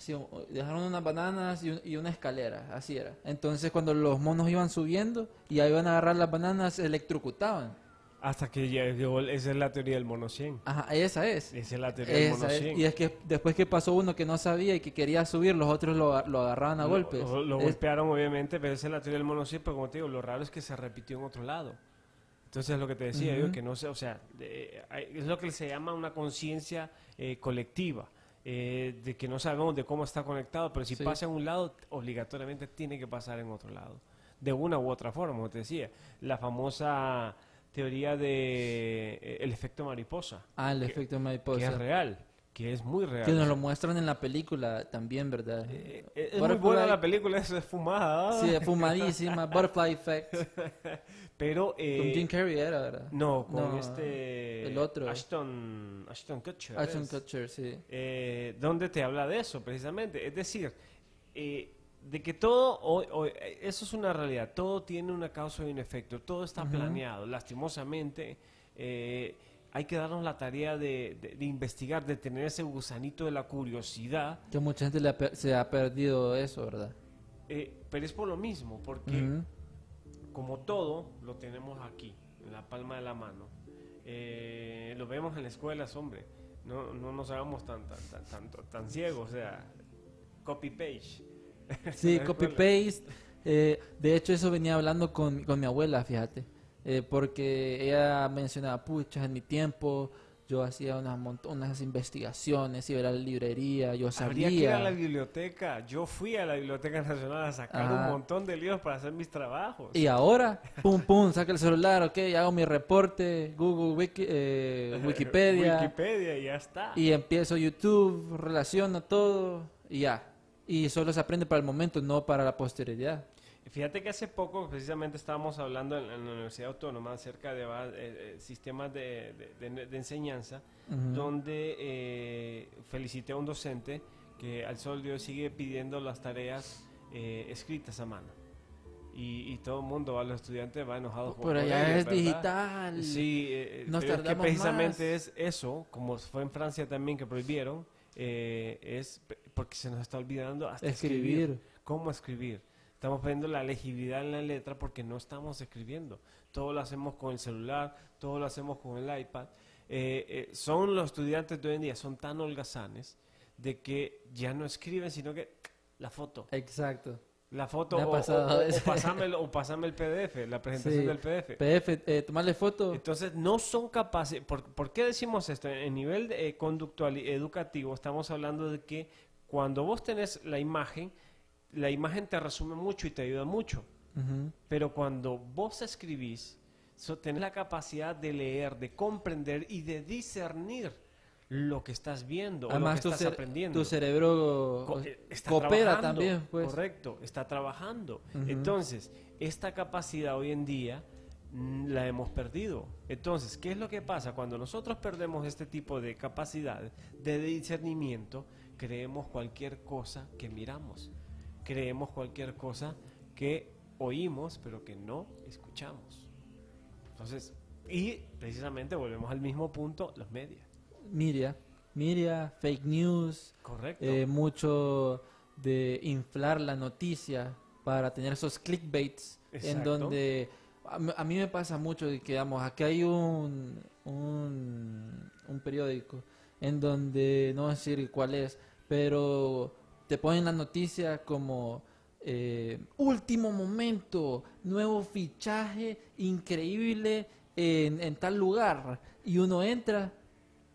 Sí, dejaron unas bananas y, un- y una escalera, así era. Entonces cuando los monos iban subiendo y ahí iban a agarrar las bananas, se electrocutaban. Hasta que ya llegó, esa es la teoría del mono 100. Ajá, esa es. Esa es la teoría del mono Esa es. 100. Y es que después que pasó uno que no sabía y que quería subir, los otros lo, lo agarraban a Lo- golpes. Lo, lo Es- golpearon, obviamente, pero esa es la teoría del mono 100, pero como te digo, lo raro es que se repitió en otro lado. Entonces, lo que te decía yo, que no sé, o sea, de- es lo que se llama una conciencia eh, colectiva, eh, de que no sabemos de cómo está conectado, pero si Sí. pasa en un lado, obligatoriamente tiene que pasar en otro lado, de una u otra forma, como te decía. La famosa teoría de eh, el efecto mariposa. Ah, el que- efecto mariposa. Que es real, que es muy real. Que nos lo muestran en la película también, ¿verdad? Eh, es muy buena la película, eso es fumada. Sí, es fumadísima, Butterfly Effect. Pero. eh, Con Jim Carrey era, ¿verdad? No, con No, este. el otro. Ashton, Ashton Kutcher. Ashton. Kutcher, sí. Eh, donde te habla de eso, precisamente. Es decir, eh, de que todo. eh, eso es una realidad. Todo tiene una causa y un efecto. Todo está planeado. Lastimosamente. eh, hay que darnos la tarea de, de- de investigar, de tener ese gusanito de la curiosidad. Que mucha gente le ha per- se ha perdido eso, ¿verdad? Eh, pero es por lo mismo, porque como todo lo tenemos aquí, en la palma de la mano. vemos en las escuelas, hombre, no, no nos hagamos tan, tan, tan, tan, tan ciegos, o sea, copy-page. Sí, copy-paste. Eh, de hecho, eso venía hablando con, con mi abuela, fíjate. Eh, porque ella mencionaba, pucha, en mi tiempo yo hacía unas, unas investigaciones, iba a la librería, yo Habría que ir a la sabía. biblioteca. Yo fui a la Biblioteca Nacional a sacar un montón de libros para hacer mis trabajos. Y ahora, pum, pum, saca el celular, ok, hago mi reporte, Google, Wiki- eh, Wikipedia, Wikipedia y ya está. y empiezo YouTube, relaciono todo, y ya. Y solo se aprende para el momento, no para la posterioridad. Fíjate que hace poco precisamente estábamos hablando en, en la Universidad Autónoma acerca de eh, eh, sistemas de, de- de- de enseñanza, Ujú. donde eh, felicité a un docente que al sol de hoy sigue pidiendo las tareas eh, escritas a mano. Y, y todo el mundo, a los estudiantes, va enojado Pero con ya ellos, es ¿verdad? digital. Sí, eh, Nos pero es que precisamente más. es eso, como fue en Francia también que prohibieron, eh, es porque se nos está olvidando hasta escribir. Escribir. ¿Cómo escribir? Estamos perdiendo la legibilidad en la letra porque no estamos escribiendo. Todo lo hacemos con el celular, todo lo hacemos con el iPad. Eh, eh, son los estudiantes de hoy en día, son tan holgazanes de que ya no escriben, sino que la foto. Exacto. La foto o, pasado o- pasame, el- o pasame el PDF, la presentación Sí. del PDF. PDF, eh, tomarle foto. Entonces, no son capaces. ¿Por, por qué decimos esto? En nivel de, eh, conductual y educativo, estamos hablando de que cuando vos tenés la imagen, la imagen te resume mucho y te ayuda mucho. Pero cuando vos escribís, so- tenés la capacidad de leer, de comprender y de discernir lo que estás viendo o Además, lo que tu, estás cer- aprendiendo. tu cerebro Co- o- eh, está coopera trabajando, también, pues. Correcto, está trabajando. Entonces, esta capacidad hoy en día mm, la hemos perdido. Entonces, ¿qué es lo que pasa? Cuando nosotros perdemos este tipo de capacidad de discernimiento, creemos cualquier cosa que miramos. Creemos cualquier cosa que oímos, pero que no escuchamos. Entonces, y precisamente volvemos al mismo punto, los medios. Miria, Miria, fake news, Correcto. eh, mucho de inflar la noticia para tener esos clickbaits en Exacto. donde a, mí- a mí me pasa mucho que, digamos, aquí hay un, un, un periódico en donde, no voy a decir cuál es, pero te ponen la noticia como eh, último momento, nuevo fichaje increíble en, en tal lugar. Y uno entra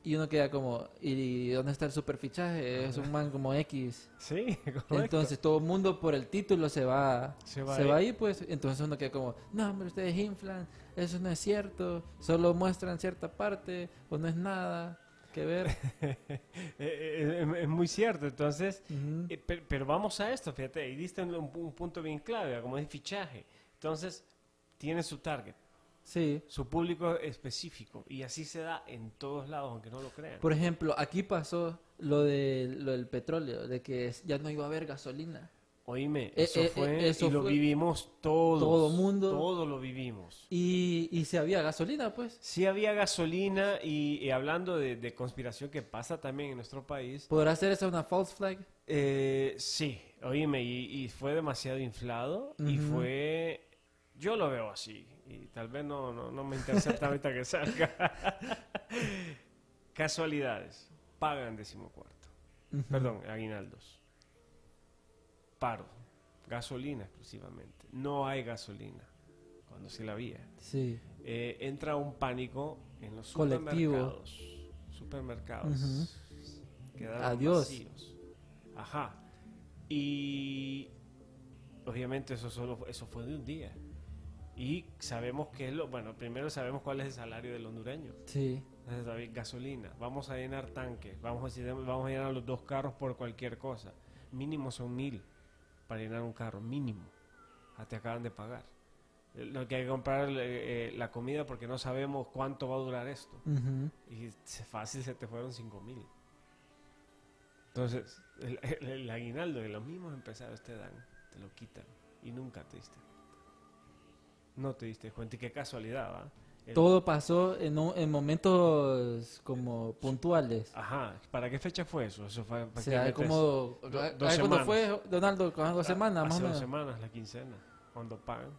y uno queda como, ¿y dónde está el super fichaje? Es un man como X. Sí, correcto. Entonces todo el mundo por el título se va, Se se va va, ahí. ahí, pues. Entonces uno queda como, no, hombre, ustedes inflan, eso no es cierto, solo muestran cierta parte o no es nada que ver. Eh, eh, es, muy cierto, entonces, eh, per- pero, vamos a esto, fíjate, ahí diste un, un punto bien clave, como es fichaje. Entonces, tiene su target, Sí. su público específico, y así se da en todos lados, aunque no lo crean. Por ejemplo, aquí pasó lo, de, lo del petróleo, de que ya no iba a haber gasolina. Oíme, Eh, eso eh, fue, eh, eso y lo fue- vivimos todos. Todo mundo. Todo lo vivimos. Y, y si había gasolina, pues. Sí había gasolina, y, y hablando de, de conspiración que pasa también en nuestro país, ¿Podrá ser esa una false flag? Eh, sí, oíme, y, y fue demasiado inflado y fue... Yo lo veo así, y tal vez no, no, no me intercepta ahorita que salga. Casualidades, pagan decimocuarto, Ujú. perdón, aguinaldos. Paro, gasolina exclusivamente. No hay gasolina, cuando sí la había. Sí. Eh, entra un pánico en los Colectivo. supermercados. Supermercados. Quedaron Adiós. vacíos. Ajá. Y obviamente eso solo eso fue de un día. Y sabemos que es lo, bueno, primero sabemos cuál es el salario del hondureño. Sí. Entonces, gasolina, vamos a llenar tanques, vamos a, vamos a llenar los dos carros por cualquier cosa. Mínimo son mil para llenar un carro, mínimo. Ah, te acaban de pagar. Lo que hay que comprar eh, eh, la comida porque no sabemos cuánto va a durar esto. Y fácil se te fueron cinco mil. Entonces, el, el- el aguinaldo que los mismos empresarios te dan, te lo quitan. Y nunca te diste. No te diste cuenta. Y qué casualidad, ¿va? Todo pasó en, un- en momentos como puntuales. Ajá, ¿para qué fecha fue eso? Eso fue O sea, como... do- dos ¿Cuándo semanas. fue, Donaldo? ¿Con dos semanas, más Hace dos semanas, la quincena, cuando pagan.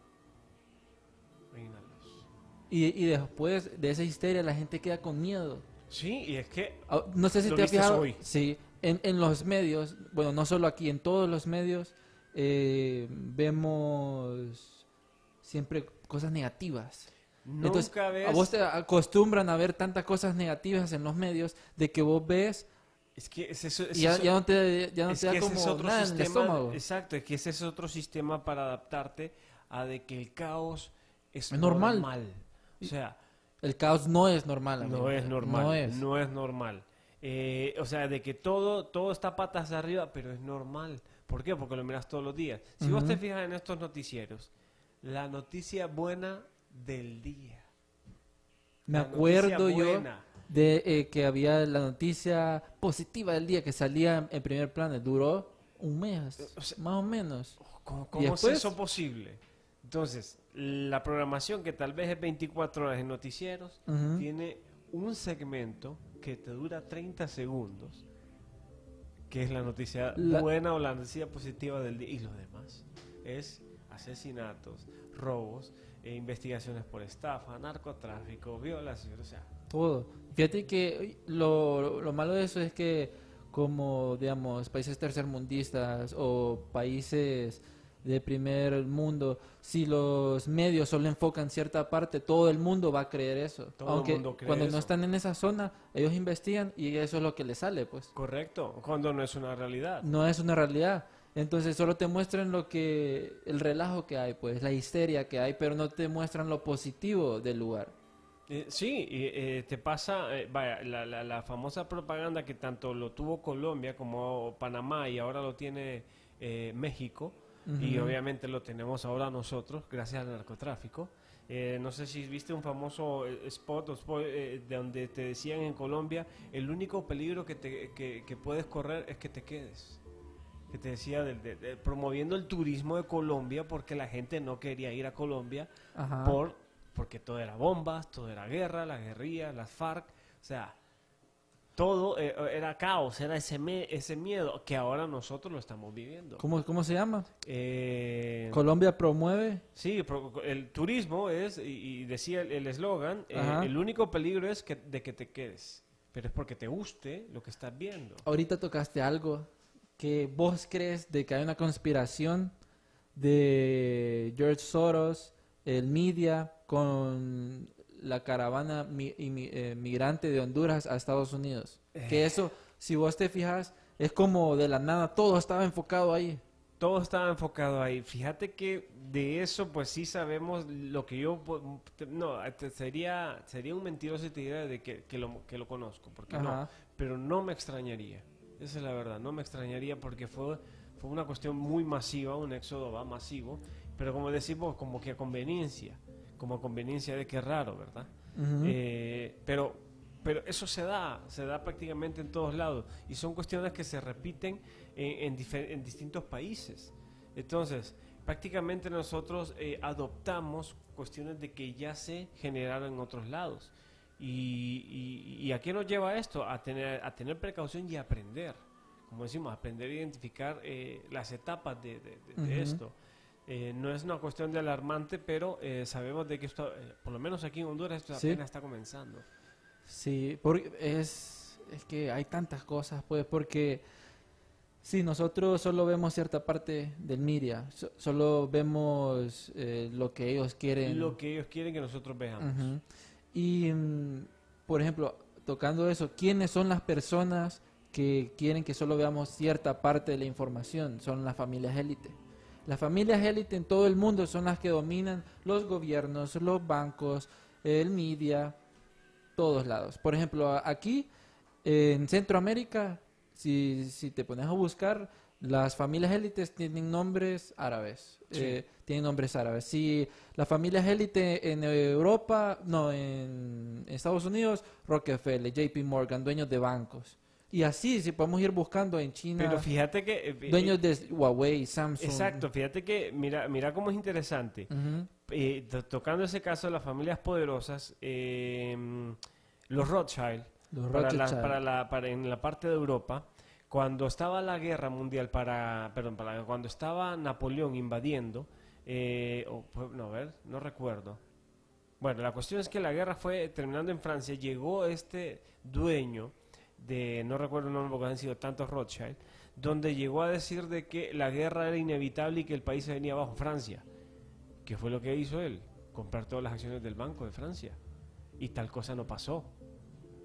Y, y después de esa histeria la gente queda con miedo. Sí, y es que Ah, No sé si te has fijado. hoy. Sí, en, en los medios, bueno, no solo aquí, en todos los medios, eh, vemos siempre cosas negativas. Nunca Entonces, ves... a vos te acostumbran a ver tantas cosas negativas en los medios de que vos ves Es que es eso, es y ya, ya no te, ya no es te da ese como otro nada en el sistema, estómago. exacto, es que ese es otro sistema para adaptarte a de que el caos es, Es normal. O sea, El caos no es normal. amigo. no es normal, No es. no es normal. Eh, o sea, de que todo, todo está patas arriba, pero es normal. ¿Por qué? Porque lo miras todos los días. Si vos Ujú. te fijas en estos noticieros, la noticia buena del día. Me La acuerdo yo de eh, que había la noticia positiva del día que salía en primer plano. Duró un mes, O sea, más o menos. ¿Cómo, ¿Y cómo es eso posible? Entonces, la programación que tal vez es 24 horas en noticieros, tiene un segmento que te dura 30 segundos, que es la noticia La- buena o la noticia positiva del día. Y lo demás es asesinatos, robos, eh, investigaciones por estafa, narcotráfico, violación, o sea... Todo. Fíjate que lo, lo malo de eso es que como, digamos, países tercermundistas o países de primer mundo, si los medios solo enfocan cierta parte, todo el mundo va a creer eso. Todo el Aunque mundo cree cuando eso. no están en esa zona, ellos investigan y eso es lo que les sale, pues. Correcto, cuando no es una realidad. No es una realidad. Entonces solo te muestran lo que, el relajo que hay, pues, la histeria que hay, pero no te muestran lo positivo del lugar. Eh, sí, eh, te pasa, eh, vaya, la, la, la famosa propaganda que tanto lo tuvo Colombia como Panamá y ahora lo tiene eh, México y obviamente lo tenemos ahora nosotros gracias al narcotráfico. Eh, no sé si viste un famoso spot spot, de donde te decían en Colombia, el único peligro que, te, que, que puedes correr es que te quedes. Que te decía, del- de- de- promoviendo el turismo de Colombia porque la gente no quería ir a Colombia Ajá. por porque todo era bombas, todo era guerra, la guerrilla, las FARC, o sea, todo eh, era caos, era ese, me- ese miedo que ahora nosotros lo estamos viviendo. ¿Cómo, cómo se llama? Eh, Colombia promueve. sí, pro- el turismo es, y, y decía el el eslogan, eh, Ajá. el único peligro es que, de que te quedes, pero es porque te guste lo que estás viendo. Ahorita tocaste algo que vos crees de que hay una conspiración de George Soros, el media, con la caravana mi- eh, migrante de Honduras a Estados Unidos. Que eso, si vos te fijas, es como de la nada, todo estaba enfocado ahí. Todo estaba enfocado ahí. Fíjate que de eso, pues sí sabemos lo que yo... No, sería, sería un mentiroso si te dijera de que, que lo, que lo conozco, porque no. Pero no me extrañaría. Esa es la verdad, no me extrañaría porque fue, fue una cuestión muy masiva, un éxodo va masivo, pero como decimos, como que a conveniencia, como a conveniencia de que es raro, ¿verdad? Eh, pero, pero eso se da, se da prácticamente en todos lados y son cuestiones que se repiten en, en distintos países. Entonces, prácticamente nosotros eh, adoptamos cuestiones de que ya se generaron en otros lados. Y, y- y a qué nos lleva esto? A tener, a tener precaución y aprender. Como decimos, aprender a identificar eh, las etapas de, de- de- de Ujú. esto. Eh, no es una cuestión de alarmante, pero eh, sabemos de que esto, eh, por lo menos aquí en Honduras, esto Sí. apenas está comenzando. Sí, porque es, es que hay tantas cosas, pues, porque si nosotros solo vemos cierta parte del media, so- solo vemos eh, lo que ellos quieren. Lo que ellos quieren que nosotros veamos. Ujú. Y, mm, por ejemplo, tocando eso, ¿quiénes son las personas que quieren que solo veamos cierta parte de la información? Son las familias élite. Las familias élite en todo el mundo son las que dominan los gobiernos, los bancos, el media, todos lados. Por ejemplo, aquí en Centroamérica, si, si te pones a buscar, las familias élites tienen nombres árabes. Sí. eh, tienen nombres árabes. Si las familias élite en Europa, no, en Estados Unidos, Rockefeller, JP Morgan, dueños de bancos. Y así, si podemos ir buscando en China, Pero fíjate que... eh, dueños de Huawei, Samsung. Exacto, fíjate que, mira, mira cómo es interesante. Eh, to- tocando ese caso de las familias poderosas, eh, los Rothschild, Los para, la- Rothschild. para la, para en la parte de Europa, cuando estaba la guerra mundial para, perdón, para cuando estaba Napoleón invadiendo, eh, no recuerdo. Bueno, la cuestión es que la guerra fue terminando en Francia. Llegó este dueño de, no recuerdo el nombre porque han sido tantos Rothschild, donde llegó a decir de que la guerra era inevitable y que el país se venía abajo, Francia. ¿Qué fue lo que hizo él? Comprar todas las acciones del Banco de Francia. Y tal cosa no pasó.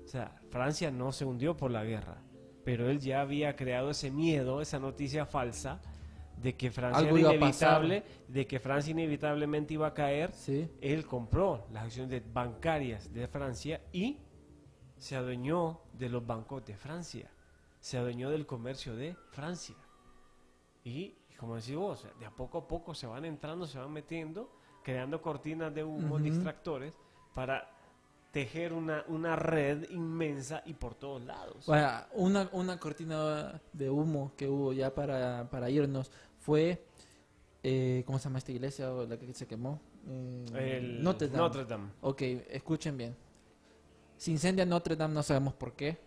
O sea, Francia no se hundió por la guerra, pero él ya había creado ese miedo, esa noticia falsa de que Francia Algo era inevitable, de que Francia inevitablemente iba a caer. Sí. Él compró las acciones de- bancarias de Francia y se adueñó de los bancos de Francia, se adueñó del comercio de Francia. Y, como decís vos, de a poco a poco se van entrando, se van metiendo, creando cortinas de humo, distractores, para tejer una, una red inmensa y por todos lados. Una, una cortina de humo que hubo ya para, para irnos fue, eh, ¿cómo se llama esta iglesia o la que se quemó? Eh, El Notre Dame. Notre Dame. Ok, escuchen bien. Se incendia Notre Dame, no sabemos por qué.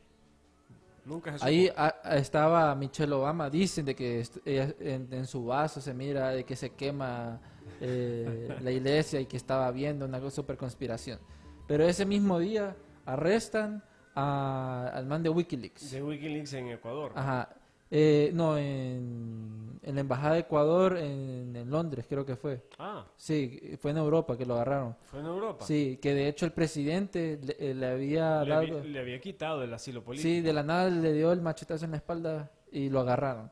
Nunca se. Ahí a- a- estaba Michelle Obama, dicen de que en su vaso se mira de que se quema eh, la iglesia y que estaba viendo una super conspiración. Pero ese mismo día arrestan a- al man de Wikileaks. De Wikileaks en Ecuador. Ajá. Eh, no, en, en la embajada de Ecuador en, en Londres creo que fue. Ah, Sí, fue en Europa que lo agarraron. fue en Europa. Sí, que de hecho el presidente le, eh, le había Le, dado... había, le había quitado el asilo político. Sí, de la nada le dio el machetazo en la espalda y lo agarraron.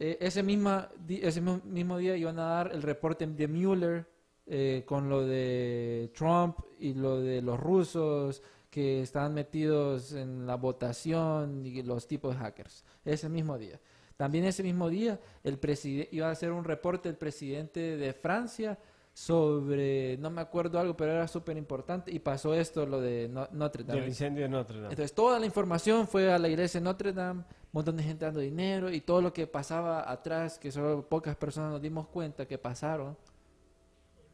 Eh, ese, misma, ese mi- mismo día iban a dar el reporte de Mueller eh, con lo de Trump y lo de los rusos que estaban metidos en la votación y los tipos de hackers. Ese mismo día. También ese mismo día el iba a hacer un reporte el presidente de Francia sobre, no me acuerdo algo, pero era súper importante y pasó esto, lo de No- Notre Dame. Del incendio de Notre Dame. Entonces toda la información fue a la iglesia de Notre Dame, un montón de gente dando dinero y todo lo que pasaba atrás, que solo pocas personas nos dimos cuenta que pasaron.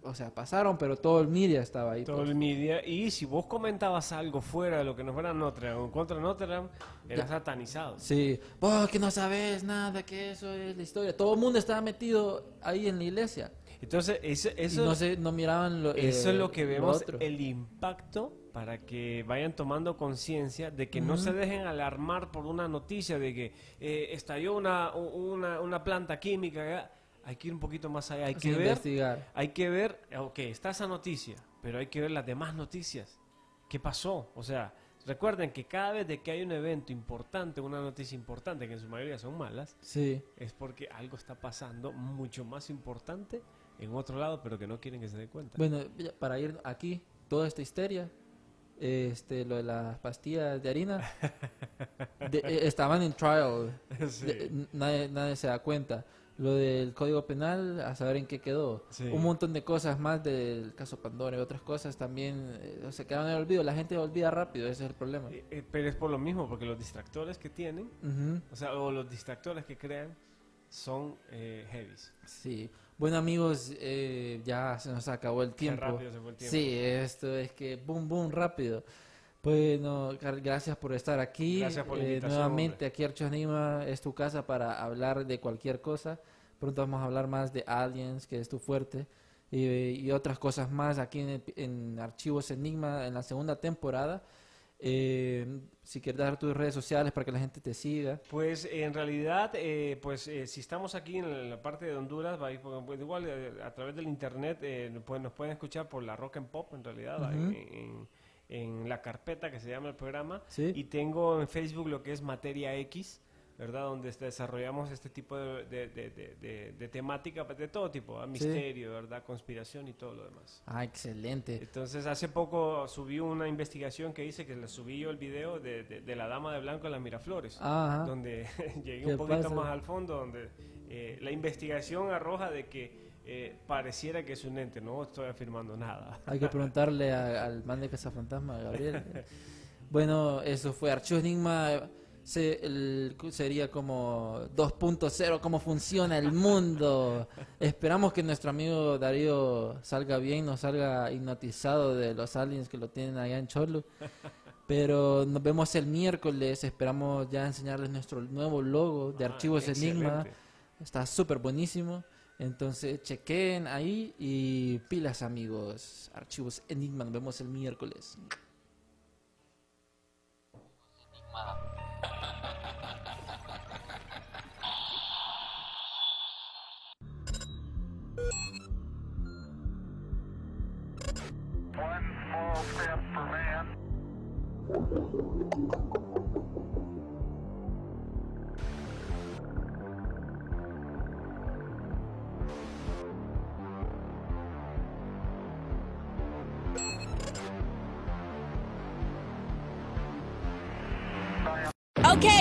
O sea, pasaron, pero todo el media estaba ahí. todo pues. el media. Y si vos comentabas algo fuera de lo que no fuera Notre Dame o contra Notre Dame, era Ya. satanizado. Sí, vos que no sabes nada, que eso es la historia. Todo el mundo estaba metido ahí en la iglesia. Entonces, eso, y eso, no, se, no miraban lo, eso es eh, lo que vemos, el impacto para que vayan tomando conciencia de que no se dejen alarmar por una noticia de que eh, estalló una, una, una planta química. Hay que ir un poquito más allá, hay que ver investigar. Hay que ver, ok, está esa noticia, pero hay que ver las demás noticias. ¿Qué pasó? O sea, recuerden que cada vez de que hay un evento importante, una noticia importante, que en su mayoría son malas, Sí. es porque algo está pasando mucho más importante en otro lado, pero que no quieren que se den cuenta. Bueno, para ir aquí, toda esta histeria, este, lo de las pastillas de harina, de- eh, estaban en trial, Sí. de- n- nadie, nadie se da cuenta. Lo del código penal, a saber en qué quedó. Sí. Un montón de cosas más del caso Pandora y otras cosas también eh, se quedaron en el olvido. La gente olvida rápido, ese es el problema. Eh, eh, pero es por lo mismo, porque los distractores que tienen, Ujú. o sea, o los distractores que crean, son eh, heavies. Sí. Bueno amigos, eh, ya se nos acabó el tiempo. rápido se fue el tiempo. Sí, esto es que boom, boom, rápido. Bueno, gracias por estar aquí. Gracias por la Eh, nuevamente aquí Archos Enigma es tu casa para hablar de cualquier cosa. Pronto vamos a hablar más de Aliens, que es tu fuerte, y, y otras cosas más aquí en, en Archivos Enigma en la segunda temporada. Eh, si quieres dar tus redes sociales para que la gente te siga. Pues en realidad, eh, pues eh, si estamos aquí en la parte de Honduras, pues, igual eh, a través del internet, eh, pues nos pueden escuchar por la Rock and Pop en realidad, en, en- en la carpeta que se llama el programa. Sí. Y tengo en Facebook lo que es Materia X, ¿verdad? Donde este- desarrollamos este tipo de, de, de- temática, pues, de todo tipo, misterio, ¿verdad? Conspiración y todo lo demás. Ah, excelente. Entonces, hace poco subí una investigación que hice, que le subí yo el video de, la dama de blanco en las Miraflores, Ajá. donde llegué ¿Qué un poquito pasa? más al fondo, donde eh, la investigación arroja de que eh, pareciera que es un ente, no estoy afirmando nada. Hay que preguntarle a- al man de Cazafantasma, Gabriel. bueno, eso fue Archivo Enigma. Se- el- sería como 2.0, cómo funciona el mundo. Esperamos que nuestro amigo Darío salga bien, no salga hipnotizado de los aliens que lo tienen allá en Cholo. Pero nos vemos el miércoles. Esperamos ya enseñarles nuestro nuevo logo de Ah, Archivos Enigma. Está súper buenísimo. Entonces, chequen ahí y pilas, amigos. Archivos Enigma. Nos vemos el miércoles. okay.